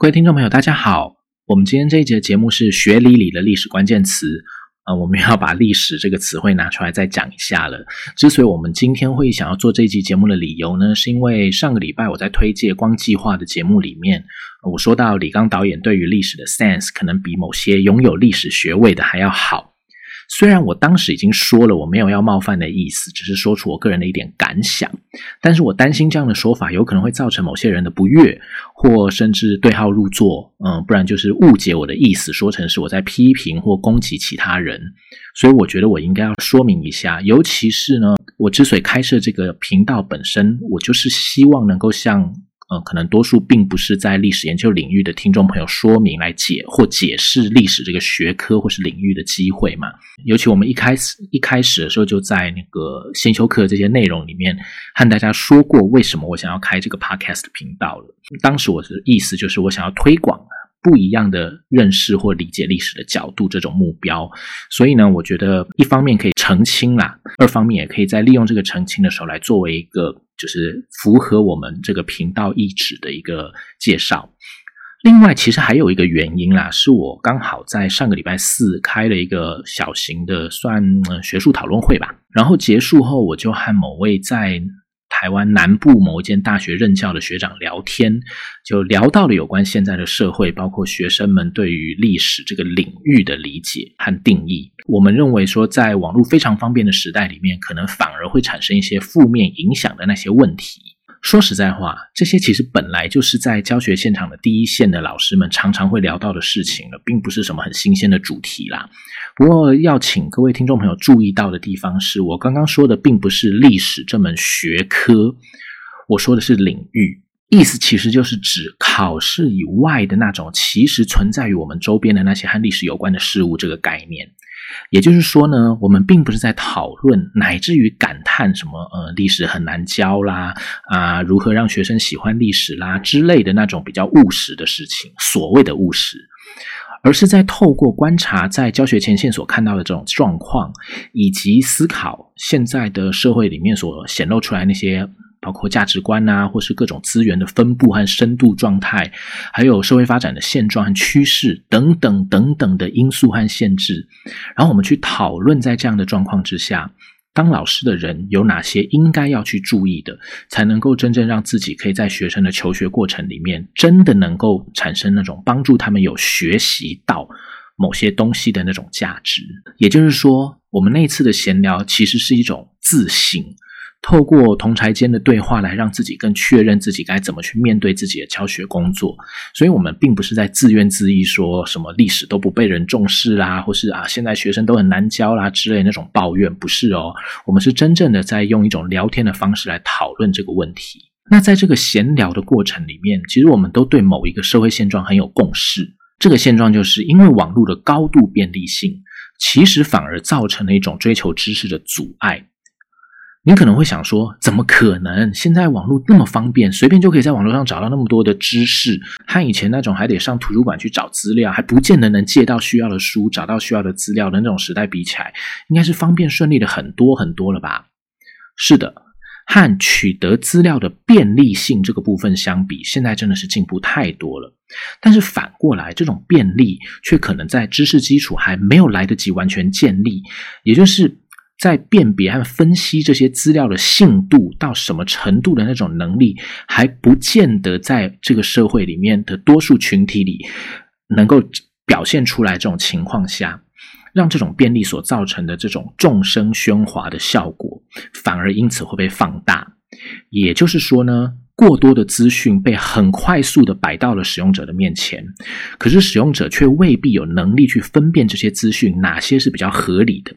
各位听众朋友，大家好。我们今天这一节节目是学理里的历史关键词，啊，我们要把历史这个词汇拿出来再讲一下了。之所以我们今天会想要做这一集节目的理由呢，是因为上个礼拜我在推介光计划的节目里面，我说到李刚导演对于历史的 sense 可能比某些拥有历史学位的还要好。虽然我当时已经说了我没有要冒犯的意思，只是说出我个人的一点感想，但是我担心这样的说法有可能会造成某些人的不悦，或甚至对号入座，嗯，不然就是误解我的意思，说成是我在批评或攻击其他人，所以我觉得我应该要说明一下，尤其是呢，我之所以开设这个频道本身，我就是希望能够像。呃，可能多数并不是在历史研究领域的听众朋友说明来解或解释历史这个学科或是领域的机会嘛。尤其我们一开始一开始的时候就在那个先修课这些内容里面和大家说过，为什么我想要开这个 podcast 频道了。当时我的意思就是我想要推广不一样的认识或理解历史的角度这种目标。所以呢，我觉得一方面可以澄清啦，二方面也可以在利用这个澄清的时候来作为一个。就是符合我们这个频道意志的一个介绍。另外，其实还有一个原因啦，是我刚好在上个礼拜四开了一个小型的算学术讨论会吧。然后结束后，我就和某位在。台湾南部某一间大学任教的学长聊天，就聊到了有关现在的社会，包括学生们对于历史这个领域的理解和定义。我们认为说，在网络非常方便的时代里面，可能反而会产生一些负面影响的那些问题。说实在话，这些其实本来就是在教学现场的第一线的老师们常常会聊到的事情了，并不是什么很新鲜的主题啦。不过要请各位听众朋友注意到的地方是，我刚刚说的并不是历史这门学科，我说的是领域，意思其实就是指考试以外的那种其实存在于我们周边的那些和历史有关的事物这个概念。也就是说呢，我们并不是在讨论，乃至于感看什么呃历史很难教啦啊，如何让学生喜欢历史啦之类的那种比较务实的事情，所谓的务实，而是在透过观察在教学前线所看到的这种状况，以及思考现在的社会里面所显露出来那些。包括价值观呐，或是各种资源的分布和深度状态，还有社会发展的现状和趋势等等等等的因素和限制。然后我们去讨论，在这样的状况之下，当老师的人有哪些应该要去注意的，才能够真正让自己可以在学生的求学过程里面，真的能够产生那种帮助他们有学习到某些东西的那种价值。也就是说，我们那次的闲聊其实是一种自省。透过同才间的对话来让自己更确认自己该怎么去面对自己的教学工作，所以我们并不是在自怨自艾，说什么历史都不被人重视啦，或是啊现在学生都很难教啦之类那种抱怨，不是哦，我们是真正的在用一种聊天的方式来讨论这个问题。那在这个闲聊的过程里面，其实我们都对某一个社会现状很有共识，这个现状就是因为网络的高度便利性，其实反而造成了一种追求知识的阻碍。你可能会想说，怎么可能？现在网络那么方便，随便就可以在网络上找到那么多的知识，和以前那种还得上图书馆去找资料，还不见得能借到需要的书、找到需要的资料的那种时代比起来，应该是方便顺利的很多很多了吧？是的，和取得资料的便利性这个部分相比，现在真的是进步太多了。但是反过来，这种便利却可能在知识基础还没有来得及完全建立，也就是。在辨别和分析这些资料的信度到什么程度的那种能力，还不见得在这个社会里面的多数群体里能够表现出来。这种情况下，让这种便利所造成的这种众生喧哗的效果，反而因此会被放大。也就是说呢？过多的资讯被很快速的摆到了使用者的面前，可是使用者却未必有能力去分辨这些资讯哪些是比较合理的，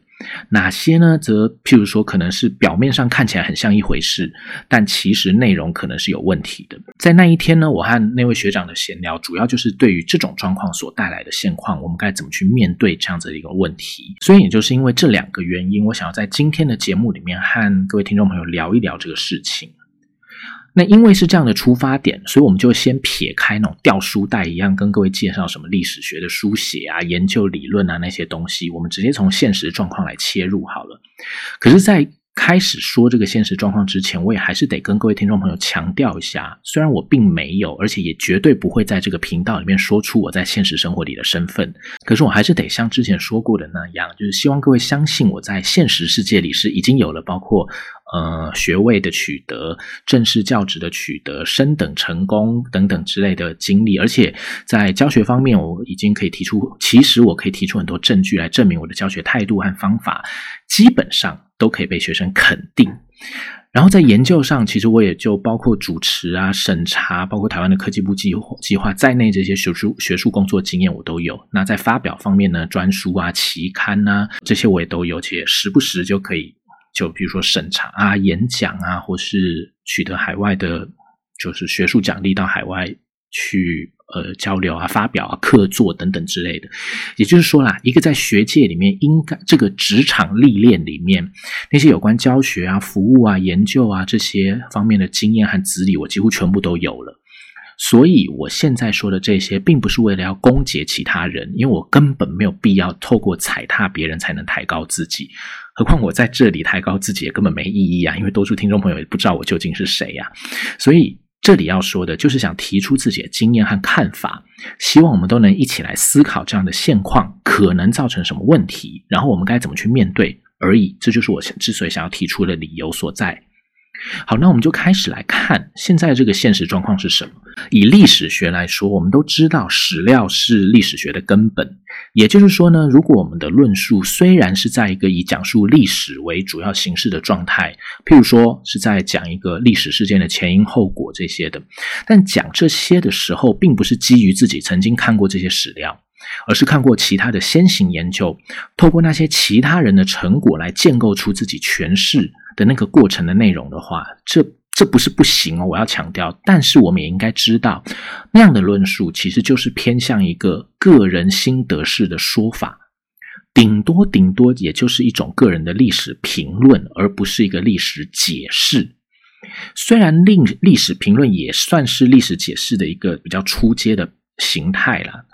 哪些呢？则譬如说，可能是表面上看起来很像一回事，但其实内容可能是有问题的。在那一天呢，我和那位学长的闲聊，主要就是对于这种状况所带来的现况，我们该怎么去面对这样子的一个问题。所以，也就是因为这两个原因，我想要在今天的节目里面和各位听众朋友聊一聊这个事情。那因为是这样的出发点，所以我们就先撇开那种掉书袋一样跟各位介绍什么历史学的书写啊、研究理论啊那些东西，我们直接从现实状况来切入好了。可是，在开始说这个现实状况之前，我也还是得跟各位听众朋友强调一下，虽然我并没有，而且也绝对不会在这个频道里面说出我在现实生活里的身份，可是我还是得像之前说过的那样，就是希望各位相信我在现实世界里是已经有了包括呃学位的取得、正式教职的取得、升等成功等等之类的经历，而且在教学方面，我已经可以提出，其实我可以提出很多证据来证明我的教学态度和方法，基本上。都可以被学生肯定，然后在研究上，其实我也就包括主持啊、审查，包括台湾的科技部计划计划在内，这些学术学术工作经验我都有。那在发表方面呢，专书啊、期刊啊这些我也都有，且时不时就可以，就比如说审查啊、演讲啊，或是取得海外的，就是学术奖励到海外去。呃，交流啊，发表啊，客座等等之类的，也就是说啦，一个在学界里面应该这个职场历练里面那些有关教学啊、服务啊、研究啊这些方面的经验和资历，我几乎全部都有了。所以我现在说的这些，并不是为了要攻击其他人，因为我根本没有必要透过踩踏别人才能抬高自己。何况我在这里抬高自己也根本没意义啊，因为多数听众朋友也不知道我究竟是谁呀，所以。这里要说的就是想提出自己的经验和看法，希望我们都能一起来思考这样的现况可能造成什么问题，然后我们该怎么去面对而已。这就是我之所以想要提出的理由所在。好，那我们就开始来看现在这个现实状况是什么。以历史学来说，我们都知道史料是历史学的根本。也就是说呢，如果我们的论述虽然是在一个以讲述历史为主要形式的状态，譬如说是在讲一个历史事件的前因后果这些的，但讲这些的时候，并不是基于自己曾经看过这些史料，而是看过其他的先行研究，透过那些其他人的成果来建构出自己诠释。的那个过程的内容的话，这这不是不行哦，我要强调。但是我们也应该知道，那样的论述其实就是偏向一个个人心得式的说法，顶多顶多也就是一种个人的历史评论，而不是一个历史解释。虽然历历史评论也算是历史解释的一个比较初阶的。形态了，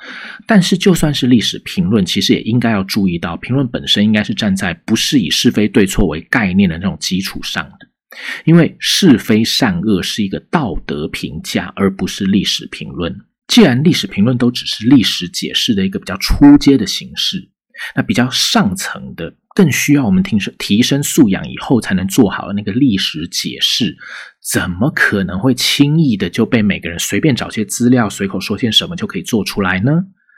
但是就算是历史评论，其实也应该要注意到，评论本身应该是站在不是以是非对错为概念的那种基础上的，因为是非善恶是一个道德评价，而不是历史评论。既然历史评论都只是历史解释的一个比较初阶的形式，那比较上层的。更需要我们提升提升素养以后才能做好的那个历史解释，怎么可能会轻易的就被每个人随便找些资料随口说些什么就可以做出来呢？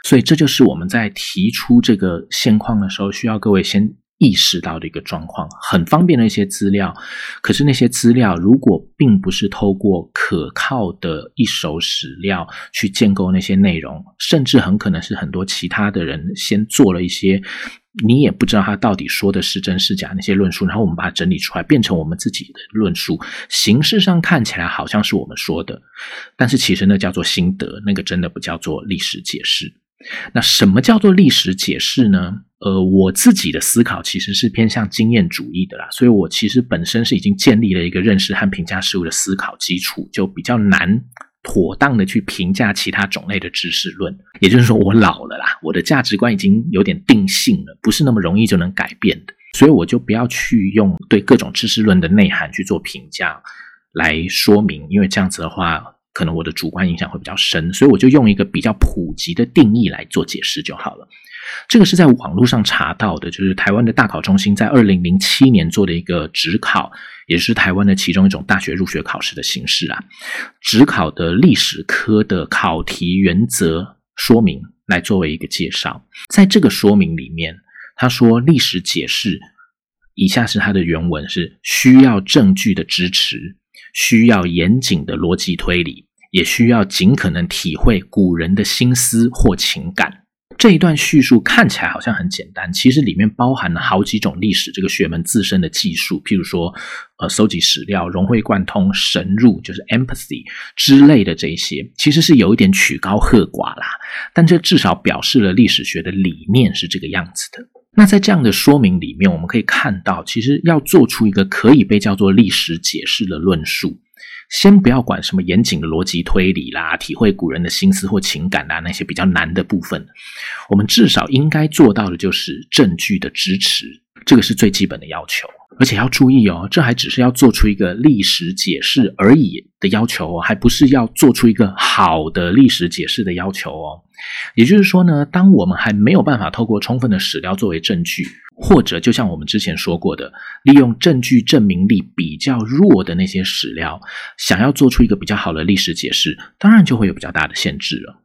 所以这就是我们在提出这个现况的时候，需要各位先。意识到的一个状况，很方便的一些资料，可是那些资料如果并不是透过可靠的一手史料去建构那些内容，甚至很可能是很多其他的人先做了一些，你也不知道他到底说的是真是假那些论述，然后我们把它整理出来变成我们自己的论述，形式上看起来好像是我们说的，但是其实那叫做心得，那个真的不叫做历史解释。那什么叫做历史解释呢？呃，我自己的思考其实是偏向经验主义的啦，所以我其实本身是已经建立了一个认识和评价事物的思考基础，就比较难妥当的去评价其他种类的知识论。也就是说，我老了啦，我的价值观已经有点定性了，不是那么容易就能改变的，所以我就不要去用对各种知识论的内涵去做评价来说明，因为这样子的话。可能我的主观影响会比较深，所以我就用一个比较普及的定义来做解释就好了。这个是在网络上查到的，就是台湾的大考中心在二零零七年做的一个职考，也是台湾的其中一种大学入学考试的形式啊。职考的历史科的考题原则说明来作为一个介绍，在这个说明里面，他说历史解释，以下是他的原文是需要证据的支持。需要严谨的逻辑推理，也需要尽可能体会古人的心思或情感。这一段叙述看起来好像很简单，其实里面包含了好几种历史这个学门自身的技术，譬如说，呃，搜集史料、融会贯通、深入，就是 empathy 之类的这些，其实是有一点曲高和寡啦。但这至少表示了历史学的理念是这个样子的。那在这样的说明里面，我们可以看到，其实要做出一个可以被叫做历史解释的论述，先不要管什么严谨的逻辑推理啦，体会古人的心思或情感啦，那些比较难的部分，我们至少应该做到的就是证据的支持，这个是最基本的要求。而且要注意哦，这还只是要做出一个历史解释而已的要求哦，还不是要做出一个好的历史解释的要求哦。也就是说呢，当我们还没有办法透过充分的史料作为证据，或者就像我们之前说过的，利用证据证明力比较弱的那些史料，想要做出一个比较好的历史解释，当然就会有比较大的限制了。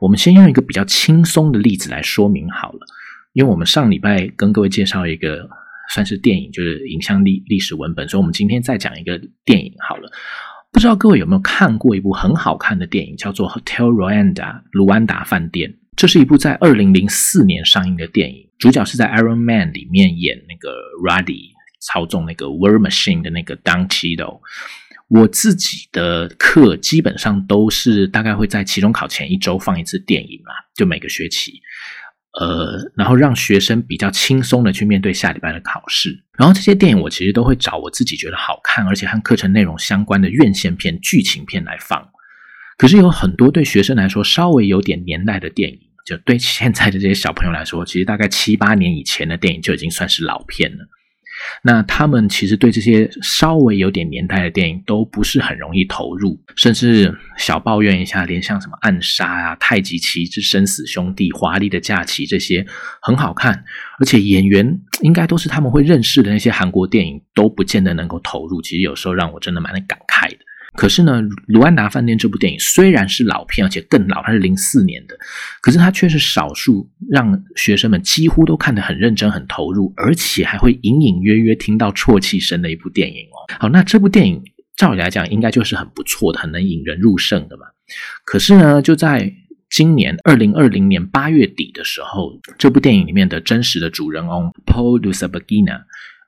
我们先用一个比较轻松的例子来说明好了，因为我们上礼拜跟各位介绍一个算是电影，就是影像历历史文本，所以我们今天再讲一个电影好了。不知道各位有没有看过一部很好看的电影，叫做《Hotel Rwanda》卢安达饭店。这是一部在二零零四年上映的电影，主角是在《Iron Man》里面演那个 Ruddy 操纵那个 War Machine 的那个 Don Cheadle。我自己的课基本上都是大概会在期中考前一周放一次电影嘛，就每个学期。呃，然后让学生比较轻松的去面对下礼拜的考试。然后这些电影我其实都会找我自己觉得好看，而且和课程内容相关的院线片、剧情片来放。可是有很多对学生来说稍微有点年代的电影，就对现在的这些小朋友来说，其实大概七八年以前的电影就已经算是老片了。那他们其实对这些稍微有点年代的电影都不是很容易投入，甚至小抱怨一下，连像什么《暗杀》啊、《太极旗之生死兄弟》、《华丽的假期》这些很好看，而且演员应该都是他们会认识的那些韩国电影，都不见得能够投入。其实有时候让我真的蛮感慨的。可是呢，《卢安达饭店》这部电影虽然是老片，而且更老，它是零四年的，可是它却是少数让学生们几乎都看得很认真、很投入，而且还会隐隐约约听到啜泣声的一部电影哦。好，那这部电影照理来讲，应该就是很不错的，很能引人入胜的嘛。可是呢，就在今年二零二零年八月底的时候，这部电影里面的真实的主人翁 Paul Lusabagina，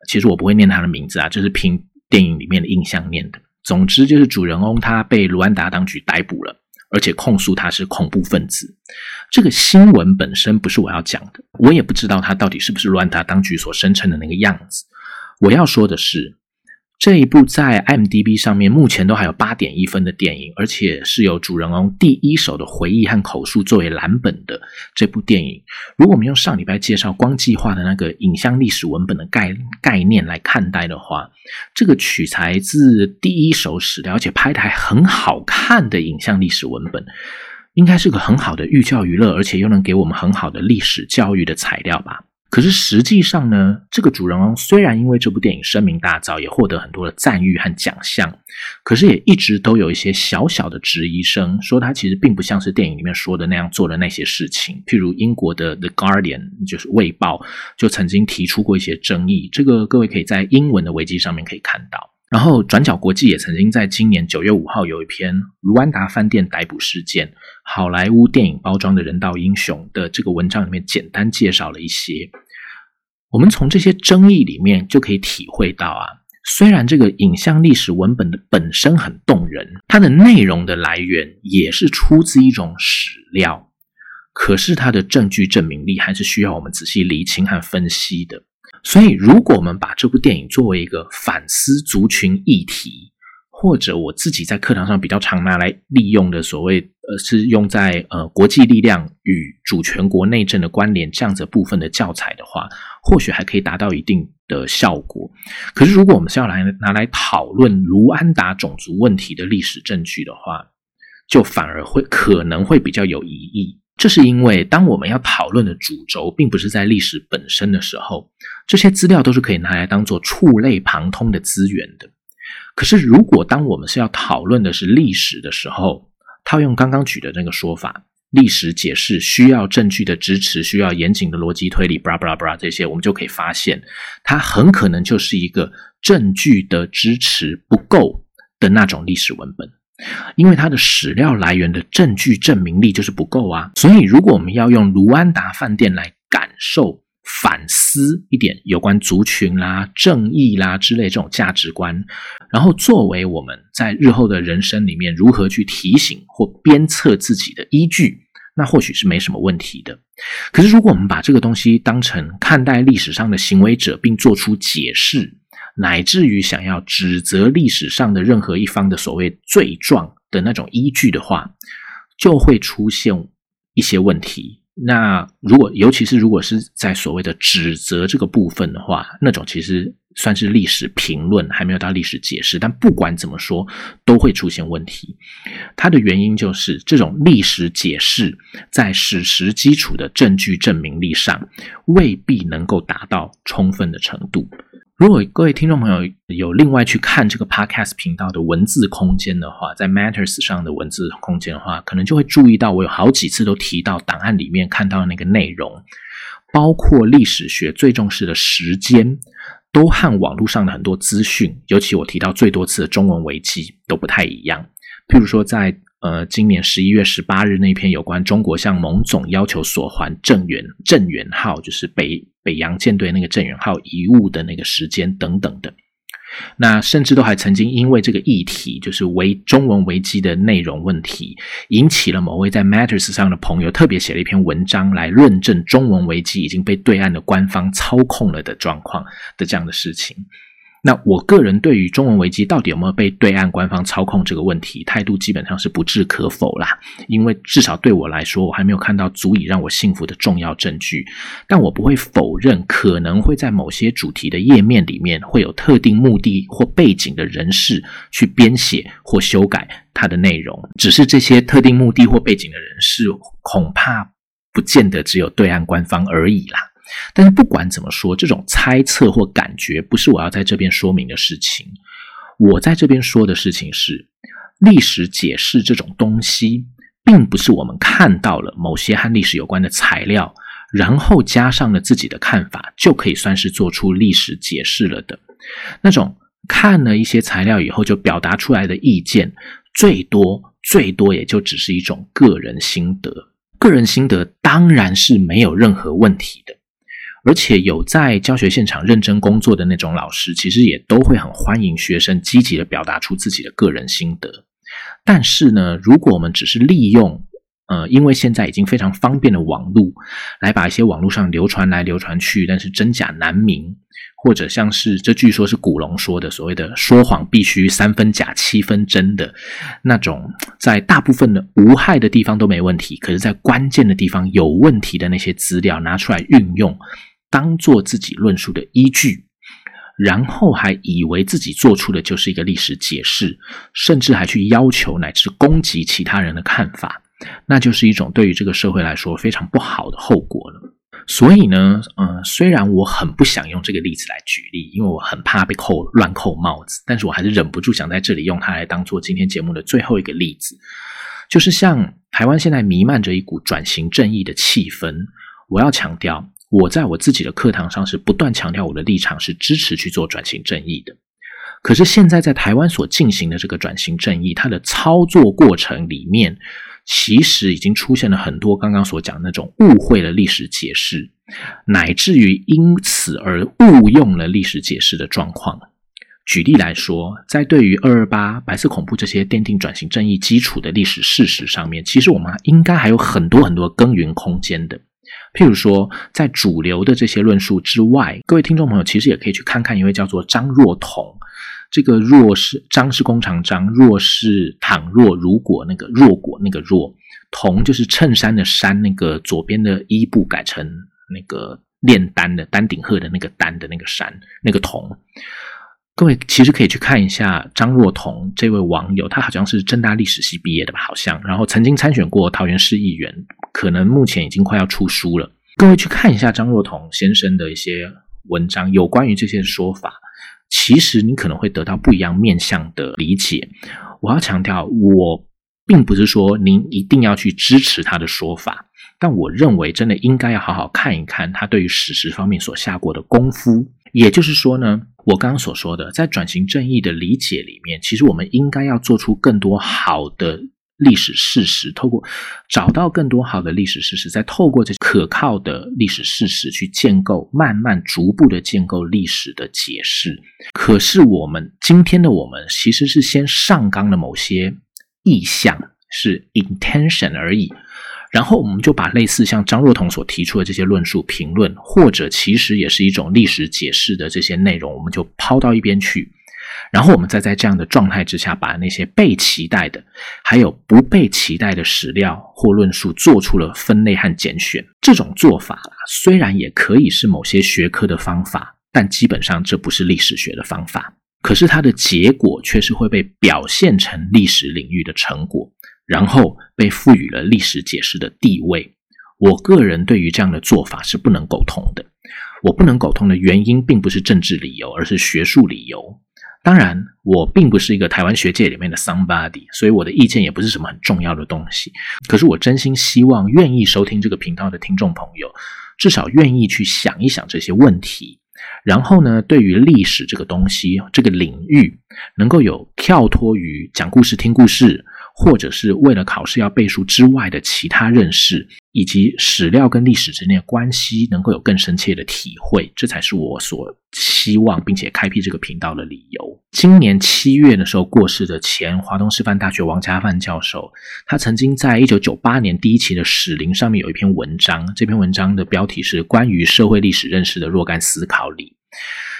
其实我不会念他的名字啊，就是凭电影里面的印象念的。总之就是主人翁他被卢安达当局逮捕了，而且控诉他是恐怖分子。这个新闻本身不是我要讲的，我也不知道他到底是不是卢安达当局所声称的那个样子。我要说的是。这一部在 m d b 上面目前都还有八点一分的电影，而且是由主人翁第一手的回忆和口述作为蓝本的这部电影。如果我们用上礼拜介绍光计划的那个影像历史文本的概概念来看待的话，这个取材自第一手史料，而且拍的还很好看的影像历史文本，应该是个很好的寓教于乐，而且又能给我们很好的历史教育的材料吧。可是实际上呢，这个主人翁虽然因为这部电影声名大噪，也获得很多的赞誉和奖项，可是也一直都有一些小小的质疑声，说他其实并不像是电影里面说的那样做的那些事情。譬如英国的《The Guardian》就是《卫报》就曾经提出过一些争议，这个各位可以在英文的维基上面可以看到。然后转角国际也曾经在今年九月五号有一篇卢安达饭店逮捕事件，好莱坞电影包装的人道英雄的这个文章里面简单介绍了一些。我们从这些争议里面就可以体会到啊，虽然这个影像历史文本的本身很动人，它的内容的来源也是出自一种史料，可是它的证据证明力还是需要我们仔细厘清和分析的。所以，如果我们把这部电影作为一个反思族群议题，或者我自己在课堂上比较常拿来利用的所谓呃，是用在呃国际力量与主权国内政的关联这样子部分的教材的话，或许还可以达到一定的效果。可是，如果我们是要来拿来讨论卢安达种族问题的历史证据的话，就反而会可能会比较有疑义。这是因为，当我们要讨论的主轴并不是在历史本身的时候，这些资料都是可以拿来当做触类旁通的资源的。可是，如果当我们是要讨论的是历史的时候，套用刚刚举的那个说法，历史解释需要证据的支持，需要严谨的逻辑推理，布拉布拉布拉这些，我们就可以发现，它很可能就是一个证据的支持不够的那种历史文本。因为它的史料来源的证据证明力就是不够啊，所以如果我们要用卢安达饭店来感受、反思一点有关族群啦、正义啦之类这种价值观，然后作为我们在日后的人生里面如何去提醒或鞭策自己的依据，那或许是没什么问题的。可是如果我们把这个东西当成看待历史上的行为者，并做出解释。乃至于想要指责历史上的任何一方的所谓罪状的那种依据的话，就会出现一些问题。那如果尤其是如果是在所谓的指责这个部分的话，那种其实算是历史评论，还没有到历史解释。但不管怎么说，都会出现问题。它的原因就是这种历史解释在史实基础的证据证明力上，未必能够达到充分的程度。如果各位听众朋友有另外去看这个 podcast 频道的文字空间的话，在 Matters 上的文字空间的话，可能就会注意到我有好几次都提到档案里面看到的那个内容，包括历史学最重视的时间，都和网络上的很多资讯，尤其我提到最多次的中文维基都不太一样。譬如说，在呃今年十一月十八日那篇有关中国向蒙总要求索还郑元郑元号，就是北。北洋舰队那个郑元号遗物的那个时间等等的，那甚至都还曾经因为这个议题，就是维中文维基的内容问题，引起了某位在 Matters 上的朋友特别写了一篇文章来论证中文维基已经被对岸的官方操控了的状况的这样的事情。那我个人对于中文危机到底有没有被对岸官方操控这个问题，态度基本上是不置可否啦。因为至少对我来说，我还没有看到足以让我信服的重要证据。但我不会否认，可能会在某些主题的页面里面，会有特定目的或背景的人士去编写或修改它的内容。只是这些特定目的或背景的人士，恐怕不见得只有对岸官方而已啦。但是不管怎么说，这种猜测或感觉不是我要在这边说明的事情。我在这边说的事情是，历史解释这种东西，并不是我们看到了某些和历史有关的材料，然后加上了自己的看法，就可以算是做出历史解释了的。那种看了一些材料以后就表达出来的意见，最多最多也就只是一种个人心得。个人心得当然是没有任何问题的。而且有在教学现场认真工作的那种老师，其实也都会很欢迎学生积极的表达出自己的个人心得。但是呢，如果我们只是利用，呃，因为现在已经非常方便的网络，来把一些网络上流传来流传去，但是真假难明，或者像是这据说是古龙说的所谓的说谎必须三分假七分真的那种，在大部分的无害的地方都没问题，可是，在关键的地方有问题的那些资料拿出来运用。当做自己论述的依据，然后还以为自己做出的就是一个历史解释，甚至还去要求乃至攻击其他人的看法，那就是一种对于这个社会来说非常不好的后果了。所以呢，嗯，虽然我很不想用这个例子来举例，因为我很怕被扣乱扣帽子，但是我还是忍不住想在这里用它来当做今天节目的最后一个例子，就是像台湾现在弥漫着一股转型正义的气氛，我要强调。我在我自己的课堂上是不断强调我的立场是支持去做转型正义的，可是现在在台湾所进行的这个转型正义，它的操作过程里面，其实已经出现了很多刚刚所讲的那种误会了历史解释，乃至于因此而误用了历史解释的状况。举例来说，在对于二二八白色恐怖这些奠定转型正义基础的历史事实上面，其实我们应该还有很多很多耕耘空间的。譬如说，在主流的这些论述之外，各位听众朋友其实也可以去看看一位叫做张若彤。这个“若”是张是弓长张，若是倘若如果那个若果那个若，彤就是衬衫的衫，那个左边的衣部改成那个炼丹的丹顶鹤的那个丹的那个山，那个彤。各位其实可以去看一下张若彤这位网友，他好像是正大历史系毕业的吧？好像，然后曾经参选过桃园市议员，可能目前已经快要出书了。各位去看一下张若彤先生的一些文章，有关于这些说法，其实你可能会得到不一样面向的理解。我要强调，我并不是说您一定要去支持他的说法，但我认为真的应该要好好看一看他对于史实方面所下过的功夫。也就是说呢。我刚刚所说的，在转型正义的理解里面，其实我们应该要做出更多好的历史事实，透过找到更多好的历史事实，再透过这可靠的历史事实去建构，慢慢逐步的建构历史的解释。可是我们今天的我们，其实是先上纲的某些意向，是 intention 而已。然后我们就把类似像张若彤所提出的这些论述评论，或者其实也是一种历史解释的这些内容，我们就抛到一边去。然后我们再在这样的状态之下，把那些被期待的，还有不被期待的史料或论述做出了分类和拣选。这种做法虽然也可以是某些学科的方法，但基本上这不是历史学的方法。可是它的结果却是会被表现成历史领域的成果，然后被赋予了历史解释的地位。我个人对于这样的做法是不能苟同的。我不能苟同的原因，并不是政治理由，而是学术理由。当然，我并不是一个台湾学界里面的 somebody，所以我的意见也不是什么很重要的东西。可是，我真心希望愿意收听这个频道的听众朋友，至少愿意去想一想这些问题。然后呢，对于历史这个东西，这个领域，能够有跳脱于讲故事、听故事。或者是为了考试要背书之外的其他认识，以及史料跟历史之间的关系，能够有更深切的体会，这才是我所希望并且开辟这个频道的理由。今年七月的时候过世的前华东师范大学王家范教授，他曾经在一九九八年第一期的《史林》上面有一篇文章，这篇文章的标题是《关于社会历史认识的若干思考》里，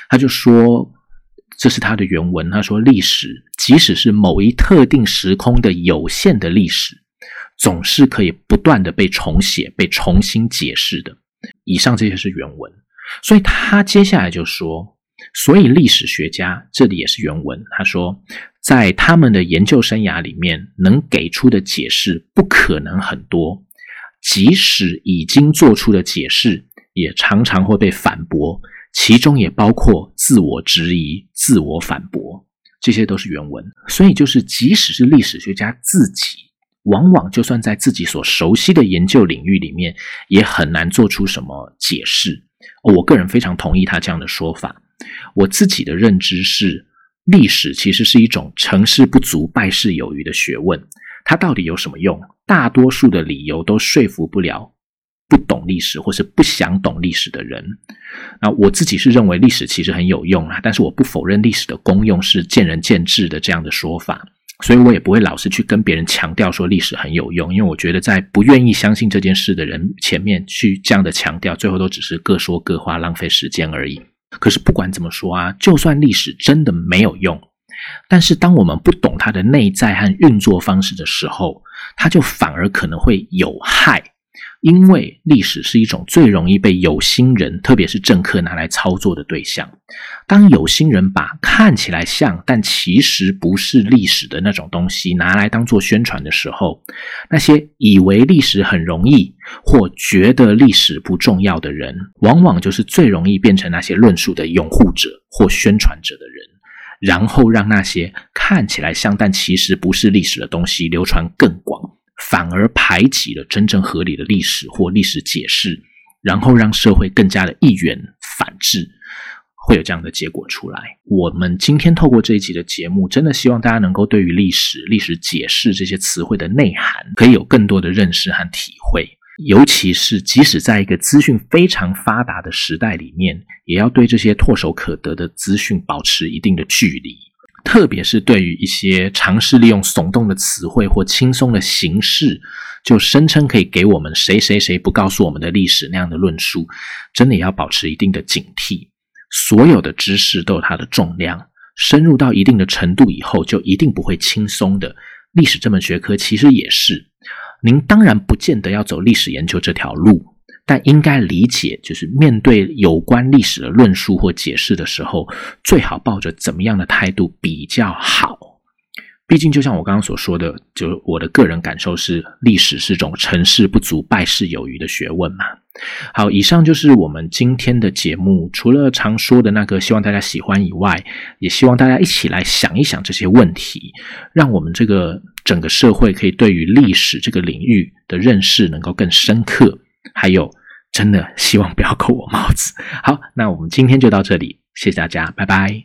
他就说。这是他的原文。他说：“历史，即使是某一特定时空的有限的历史，总是可以不断的被重写、被重新解释的。”以上这些是原文。所以他接下来就说：“所以历史学家这里也是原文。他说，在他们的研究生涯里面，能给出的解释不可能很多，即使已经做出的解释，也常常会被反驳。”其中也包括自我质疑、自我反驳，这些都是原文。所以，就是即使是历史学家自己，往往就算在自己所熟悉的研究领域里面，也很难做出什么解释。我个人非常同意他这样的说法。我自己的认知是，历史其实是一种成事不足败事有余的学问。它到底有什么用？大多数的理由都说服不了。不懂历史或是不想懂历史的人，那我自己是认为历史其实很有用啊，但是我不否认历史的功用是见仁见智的这样的说法，所以我也不会老是去跟别人强调说历史很有用，因为我觉得在不愿意相信这件事的人前面去这样的强调，最后都只是各说各话，浪费时间而已。可是不管怎么说啊，就算历史真的没有用，但是当我们不懂它的内在和运作方式的时候，它就反而可能会有害。因为历史是一种最容易被有心人，特别是政客拿来操作的对象。当有心人把看起来像但其实不是历史的那种东西拿来当做宣传的时候，那些以为历史很容易或觉得历史不重要的人，往往就是最容易变成那些论述的拥护者或宣传者的人，然后让那些看起来像但其实不是历史的东西流传更广。反而排挤了真正合理的历史或历史解释，然后让社会更加的一元反制，会有这样的结果出来。我们今天透过这一集的节目，真的希望大家能够对于历史、历史解释这些词汇的内涵，可以有更多的认识和体会。尤其是即使在一个资讯非常发达的时代里面，也要对这些唾手可得的资讯保持一定的距离。特别是对于一些尝试利用耸动的词汇或轻松的形式，就声称可以给我们谁谁谁不告诉我们的历史那样的论述，真的也要保持一定的警惕。所有的知识都有它的重量，深入到一定的程度以后，就一定不会轻松的。历史这门学科其实也是，您当然不见得要走历史研究这条路。但应该理解，就是面对有关历史的论述或解释的时候，最好抱着怎么样的态度比较好。毕竟，就像我刚刚所说的，就我的个人感受是，历史是种成事不足败事有余的学问嘛。好，以上就是我们今天的节目。除了常说的那个希望大家喜欢以外，也希望大家一起来想一想这些问题，让我们这个整个社会可以对于历史这个领域的认识能够更深刻。还有，真的希望不要扣我帽子。好，那我们今天就到这里，谢谢大家，拜拜。